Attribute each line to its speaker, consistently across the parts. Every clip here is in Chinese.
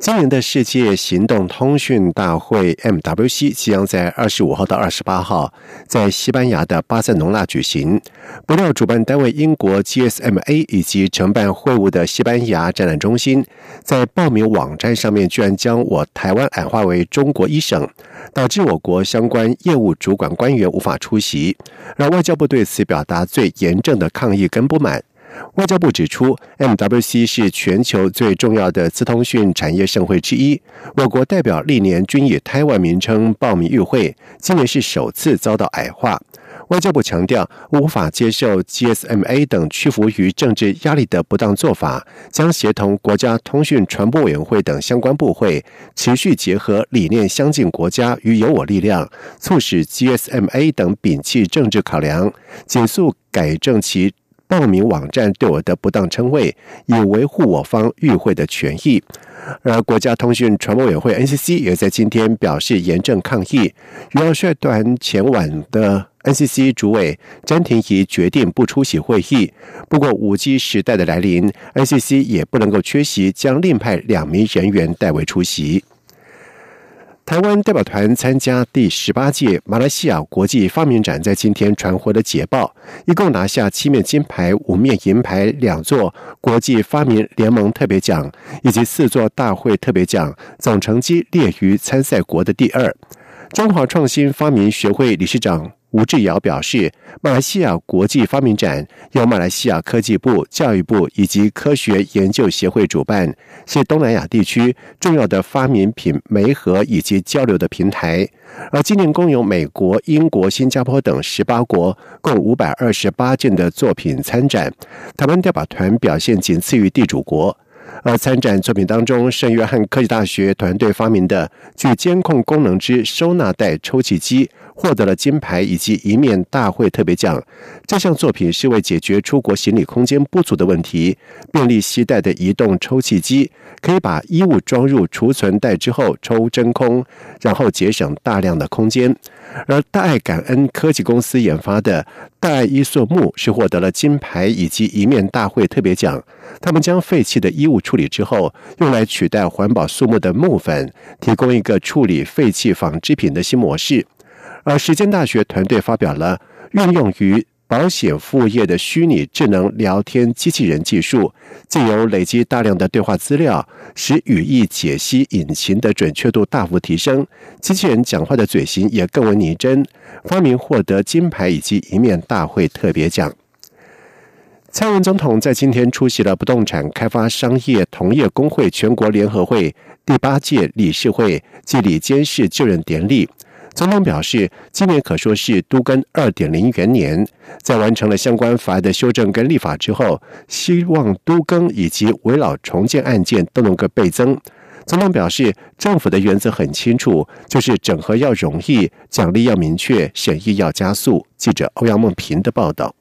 Speaker 1: 今年的世界行动通讯大会 （MWC） 即将在二十五号到二十八号在西班牙的巴塞隆纳举行。不料，主办单位英国 GSMA 以及承办会务的西班牙展览中心，在报名网站上面居然将我台湾矮化为中国一省，导致我国相关业务主管官员无法出席，让外交部对此表达最严正的抗议跟不满。外交部指出，MWC 是全球最重要的资通讯产业盛会之一。我国代表历年均以台湾名称报名与会，今年是首次遭到矮化。外交部强调，无法接受 GSMA 等屈服于政治压力的不当做法，将协同国家通讯传播委员会等相关部会，持续结合理念相近国家与有我力量，促使 GSMA 等摒弃政治考量，紧速改正其。报名网站对我的不当称谓，以维护我方与会的权益。而国家通讯传播委员会 NCC 也在今天表示严正抗议，与要率团前往的 NCC 主委詹廷仪决定不出席会议。不过，五 G 时代的来临，NCC 也不能够缺席，将另派两名人员代为出席。台湾代表团参加第十八届马来西亚国际发明展，在今天传回的捷报，一共拿下七面金牌、五面银牌、两座国际发明联盟特别奖以及四座大会特别奖，总成绩列于参赛国的第二。中华创新发明学会理事长。吴志尧表示，马来西亚国际发明展由马来西亚科技部、教育部以及科学研究协会主办，是东南亚地区重要的发明品媒合以及交流的平台。而今年共有美国、英国、新加坡等十八国共五百二十八件的作品参展，台湾代表团表现仅次于地主国。而参展作品当中，圣约翰科技大学团队发明的具监控功能之收纳袋抽气机。获得了金牌以及一面大会特别奖。这项作品是为解决出国行李空间不足的问题，便利携带的移动抽气机，可以把衣物装入储存袋之后抽真空，然后节省大量的空间。而大爱感恩科技公司研发的大爱伊塑木是获得了金牌以及一面大会特别奖。他们将废弃的衣物处理之后，用来取代环保塑木的木粉，提供一个处理废弃纺织品的新模式。而时间大学团队发表了运用于保险服务业的虚拟智能聊天机器人技术，借由累积大量的对话资料，使语义解析引擎的准确度大幅提升，机器人讲话的嘴型也更为拟真。发明获得金牌以及一面大会特别奖。蔡英文总统在今天出席了不动产开发商业同业工会全国联合会第八届理事会暨理监事就任典礼。总统表示，今年可说是都更二点零元年，在完成了相关法案的修正跟立法之后，希望都更以及围老重建案件都能够倍增。总统表示，政府的原则很清楚，就是整合要容易，奖励要明确，审议要加速。记者欧阳梦平的报道。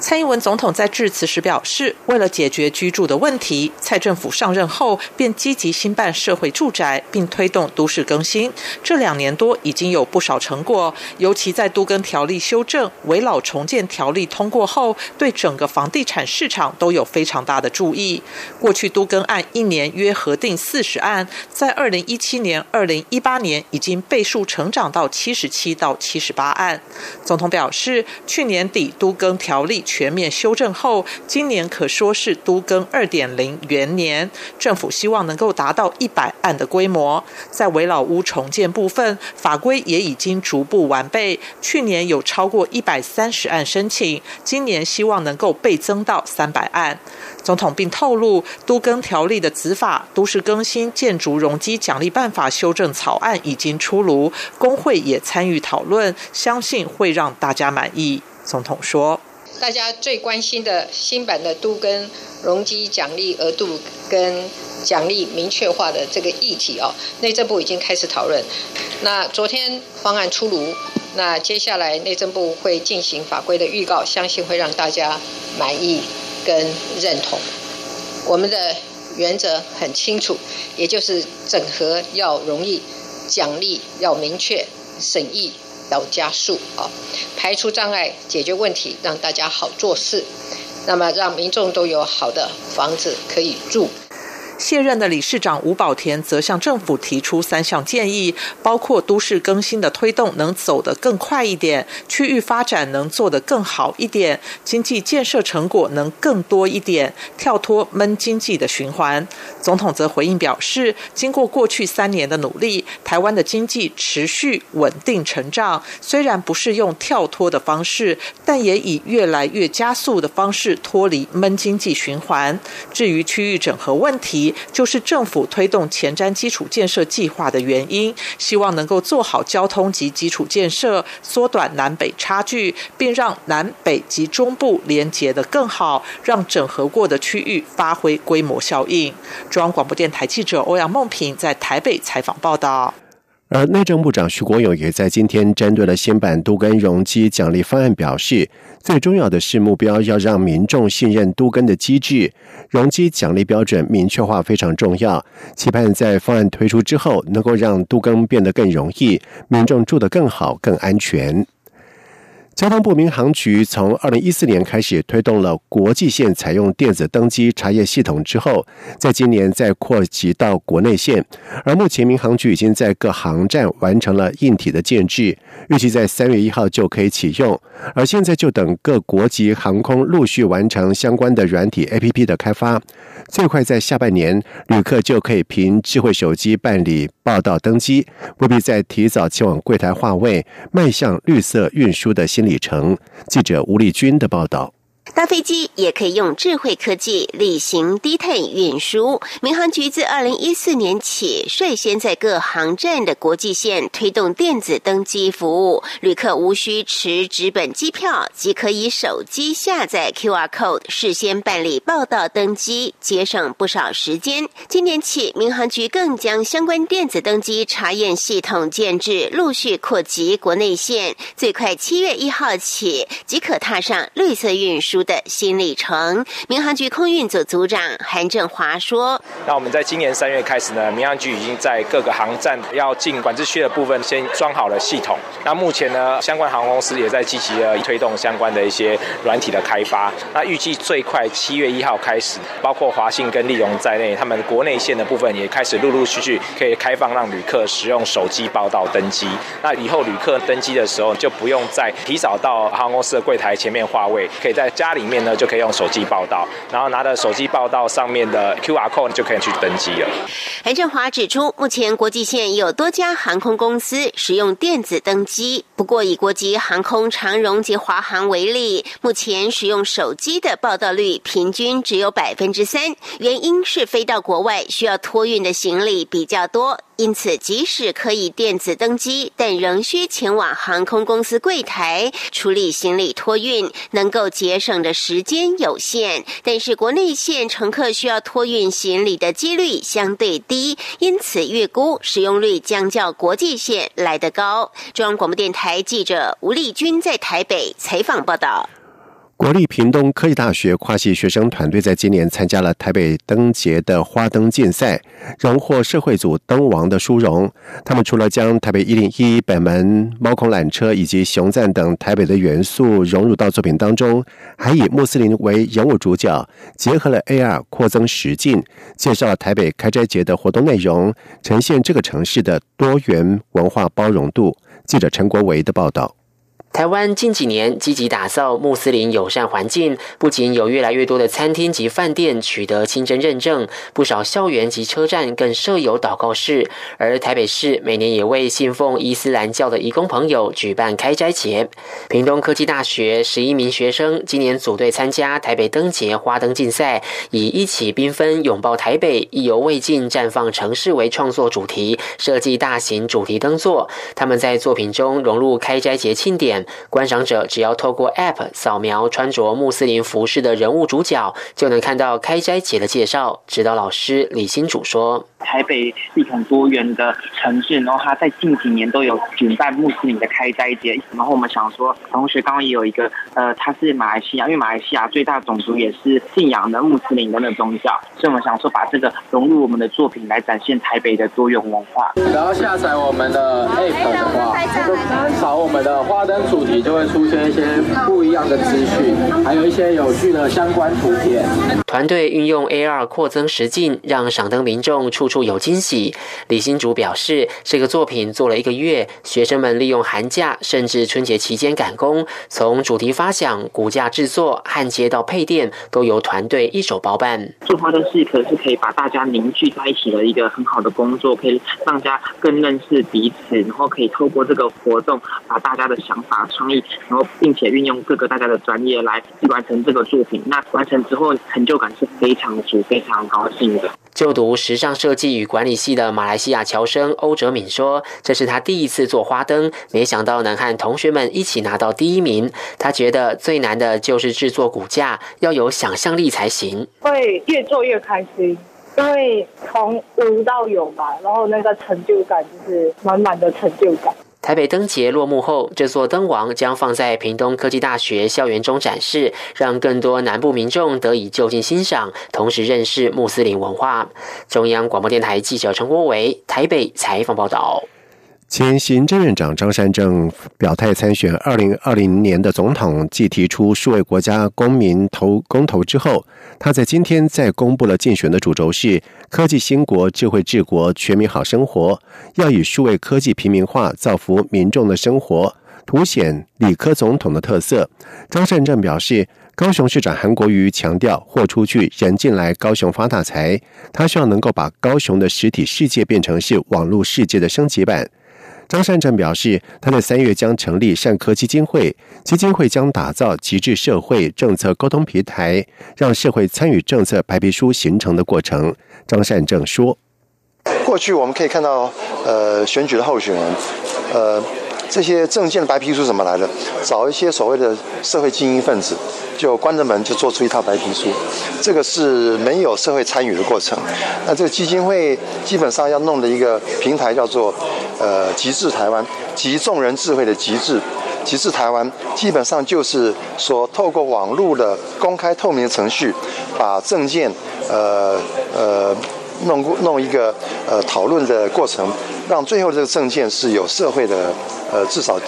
Speaker 2: 蔡英文总统在致辞时表示，为了解决居住的问题，蔡政府上任后便积极兴办社会住宅，并推动都市更新。这两年多已经有不少成果，尤其在都更条例修正、围老重建条例通过后，对整个房地产市场都有非常大的注意。过去都更案一年约核定四十案，在二零一七年、二零一八年已经倍数成长到七十七到七十八案。总统表示，去年底都更条例。全面修正后，今年可说是都更二点零元年。政府希望能够达到一百案的规模。在围老屋重建部分，法规也已经逐步完备。去年有超过一百三十案申请，今年希望能够倍增到三百案。总统并透露，都更条例的子法《都市更新建筑容积奖励办法》修正草案已经出炉，工会也参与讨论，相信会让大家满意。总统说。
Speaker 3: 大家最关心的新版的都跟容积奖励额度跟奖励明确化的这个议题哦，内政部已经开始讨论。那昨天方案出炉，那接下来内政部会进行法规的预告，相信会让大家满意跟认同。我们的原则很清楚，也就是整合要容易，奖励要明确，审议要加速啊，排除障碍，解决问题，让大家好做事，那么让民众都有好的房子可以住。
Speaker 2: 卸任的理事长吴宝田则向政府提出三项建议，包括都市更新的推动能走得更快一点，区域发展能做得更好一点，经济建设成果能更多一点，跳脱闷经济的循环。总统则回应表示，经过过去三年的努力，台湾的经济持续稳定成长，虽然不是用跳脱的方式，但也以越来越加速的方式脱离闷经济循环。至于区域整合问题，就是政府推动前瞻基础建设计划的原因，希望能够做好交通及基础建设，缩短南北差距，并让南北及中部连接的更好，让整合过的区域发挥规模效应。中央广播电台记者欧阳梦平在台北采访报道。
Speaker 1: 而内政部长徐国勇也在今天针对了新版都根容积奖励方案表示，最重要的是目标要让民众信任都根的机制，容积奖励标准明确化非常重要。期盼在方案推出之后，能够让都根变得更容易，民众住得更好、更安全。交通部民航局从二零一四年开始推动了国际线采用电子登机查验系统之后，在今年再扩及到国内线，而目前民航局已经在各航站完成了硬体的建制，预计在三月一号就可以启用。而现在就等各国籍航空陆续完成相关的软体 APP 的开发，最快在下半年，旅客就可以凭智慧手机办理报到登机，不必再提早前往柜台划位，迈向绿色运输的新里城。记者吴丽君的报道。
Speaker 4: 搭飞机也可以用智慧科技例行低碳运输。民航局自二零一四年起，率先在各航站的国际线推动电子登机服务，旅客无需持纸本机票，即可以手机下载 QR code，事先办理报到登机，节省不少时间。今年起，民航局更将相关电子登机查验系统建制陆续扩及国内线，最快七月一号起即可踏上绿色运输。的新里程，民航局空运组组长韩振华说：“
Speaker 5: 那我们在今年三月开始呢，民航局已经在各个航站要进管制区的部分先装好了系统。那目前呢，相关航空公司也在积极的推动相关的一些软体的开发。那预计最快七月一号开始，包括华信跟利荣在内，他们国内线的部分也开始陆陆续续可以开放让旅客使用手机报到登机。那以后旅客登机的时候就不用再提早到航空公司的柜台前面划位，可以在家。”家里面呢就可以用手机报到，然后拿着手机报到上面的 QR code 就可以去登机了。
Speaker 4: 韩振华指出，目前国际线有多家航空公司使用电子登机，不过以国际航空长荣及华航为例，目前使用手机的报道率平均只有百分之三，原因是飞到国外需要托运的行李比较多。因此，即使可以电子登机，但仍需前往航空公司柜台处理行李托运，能够节省的时间有限。但是，国内线乘客需要托运行李的几率相对低，因此预估使用率将较国际线来得高。中央广播电台记者吴丽君在台北采访报道。
Speaker 1: 国立屏东科技大学跨系学生团队在今年参加了台北灯节的花灯竞赛，荣获社会组灯王的殊荣。他们除了将台北一零一、北门、猫空缆车以及熊赞等台北的元素融入到作品当中，还以穆斯林为人物主角，结合了 AR 扩增实境，介绍了台北开斋节的活动内容，呈现这个城市的多元文化包容度。记者陈国维的报道。
Speaker 6: 台湾近几年积极打造穆斯林友善环境，不仅有越来越多的餐厅及饭店取得清真认证，不少校园及车站更设有祷告室。而台北市每年也为信奉伊斯兰教的义工朋友举办开斋节。屏东科技大学十一名学生今年组队参加台北灯节花灯竞赛，以“一起缤纷拥抱台北，意犹未尽绽放城市”为创作主题，设计大型主题灯座。他们在作品中融入开斋节庆典。观赏者只要透过 App 扫描穿着穆斯林服饰的人物主角，就能看到开斋节的介绍。指导老师李新主说：“
Speaker 7: 台北是一个很多元的城市，然后它在近几年都有举办穆斯林的开斋节。然后我们想说，同学刚刚也有一个，呃，他是马来西亚，因为马来西亚最大种族也是信仰的穆斯林的那宗教，所以我们想说把这个融入我们的作品来展现台北的多元文化。
Speaker 8: 然后下载我们的 App 的话，扫我们的花灯主题，就会出现一些不一样的资讯，还有一些有趣的相关图片。
Speaker 6: 团队运用 AR 扩增实境，让赏灯民众处处有惊喜。李新竹表示，这个作品做了一个月，学生们利用寒假甚至春节期间赶工，从主题发想、骨架制作、焊接到配电，都由团队一手包办。
Speaker 7: 做花灯戏可是可以把大家凝聚在一起的一个很好的工作，可以让大家更认识彼此，然后可以透过这个活动，把大家的想法、创意，然后并且运用各个大家的专业来完成这个作品。那完成之后，成就感是非常足、非常高兴的。
Speaker 6: 就读时尚设计与管理系的马来西亚侨生欧哲敏说：“这是他第一次做花灯，没想到能和同学们一起拿到第一名。他觉得最难的就是制作骨架，要有想象力才行。
Speaker 9: 会越做越开心，因为从无到有吧，然后那个成就感就是满满的成就感。”
Speaker 6: 台北灯节落幕后，这座灯王将放在屏东科技大学校园中展示，让更多南部民众得以就近欣赏，同时认识穆斯林文化。中央广播电台记者陈国伟台北采访报道。
Speaker 1: 前行政院长张善政表态参选二零二零年的总统，继提出数位国家公民投公投之后，他在今天再公布了竞选的主轴是科技兴国、智慧治国、全民好生活，要以数位科技平民化，造福民众的生活，凸显理科总统的特色。张善政表示，高雄市长韩国瑜强调，货出去，人进来，高雄发大财。他希望能够把高雄的实体世界变成是网络世界的升级版。张善政表示，他在三月将成立善科基金会，基金会将打造极致社会政策沟通平台，让社会参与政策白皮书形成的过程。张善政说：“
Speaker 10: 过去我们可以看到，呃，选举的候选人，呃，这些政见的白皮书怎么来的？找一些所谓的社会精英分子。”就关着门就做出一套白皮书，这个是没有社会参与的过程。那这个基金会基本上要弄的一个平台叫做呃极致台湾，集众人智慧的极致，极致台湾基本上就是说透过网络的公开透明程序，把证件呃呃弄弄一个呃讨论的过程，让最后这个证件是有社会的。呃，至少，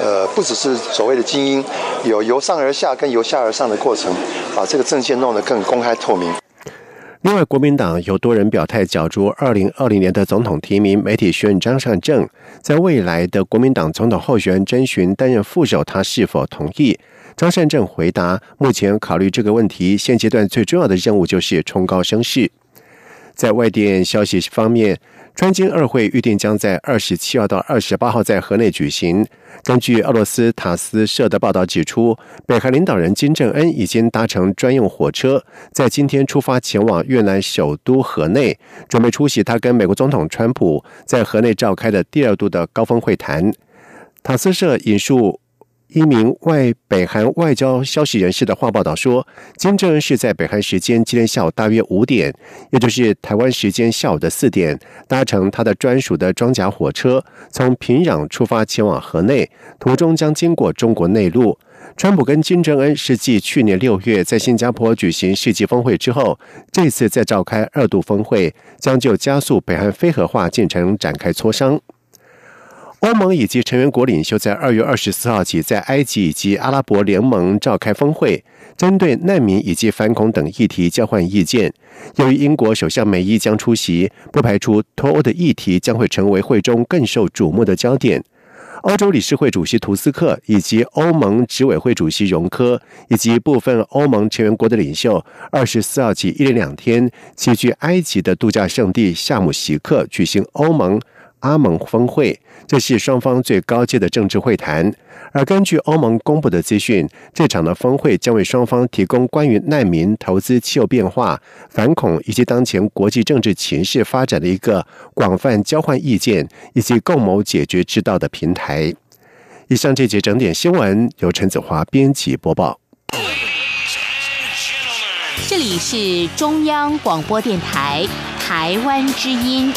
Speaker 10: 呃，不只是所谓的精英，有由上而下跟由下而上的过程，把这个政见弄得更公开透明。
Speaker 1: 另外，国民党有多人表态角逐二零二零年的总统提名，媒体询问张善政，在未来的国民党总统候选人征询担任副手，他是否同意？张善政回答：目前考虑这个问题，现阶段最重要的任务就是冲高声势。在外电消息方面。川金二会预定将在二十七号到二十八号在河内举行。根据俄罗斯塔斯社的报道指出，北韩领导人金正恩已经搭乘专用火车，在今天出发前往越南首都河内，准备出席他跟美国总统川普在河内召开的第二度的高峰会谈。塔斯社引述。一名外北韩外交消息人士的话报道说，金正恩是在北韩时间今天下午大约五点，也就是台湾时间下午的四点，搭乘他的专属的装甲火车，从平壤出发前往河内，途中将经过中国内陆。川普跟金正恩是继去年六月在新加坡举行世纪峰会之后，这次再召开二度峰会，将就加速北韩非核化进程展开磋商。欧盟以及成员国领袖在二月二十四号起在埃及以及阿拉伯联盟召开峰会，针对难民以及反恐等议题交换意见。由于英国首相梅伊将出席，不排除脱欧的议题将会成为会中更受瞩目的焦点。欧洲理事会主席图斯克以及欧盟执委会主席容科以及部分欧盟成员国的领袖，二十四号起一连两天齐聚埃及的度假胜地夏姆希克举行欧盟。阿盟峰会，这是双方最高阶的政治会谈。而根据欧盟公布的资讯，这场的峰会将为双方提供关于难民、投资、气候变化、反恐以及当前国际政治情势发展的一个广泛交换意见以及共谋解决之道的平台。以上这节整点新闻由陈子华编辑播报。
Speaker 11: 这里是中央广播电台台湾之音。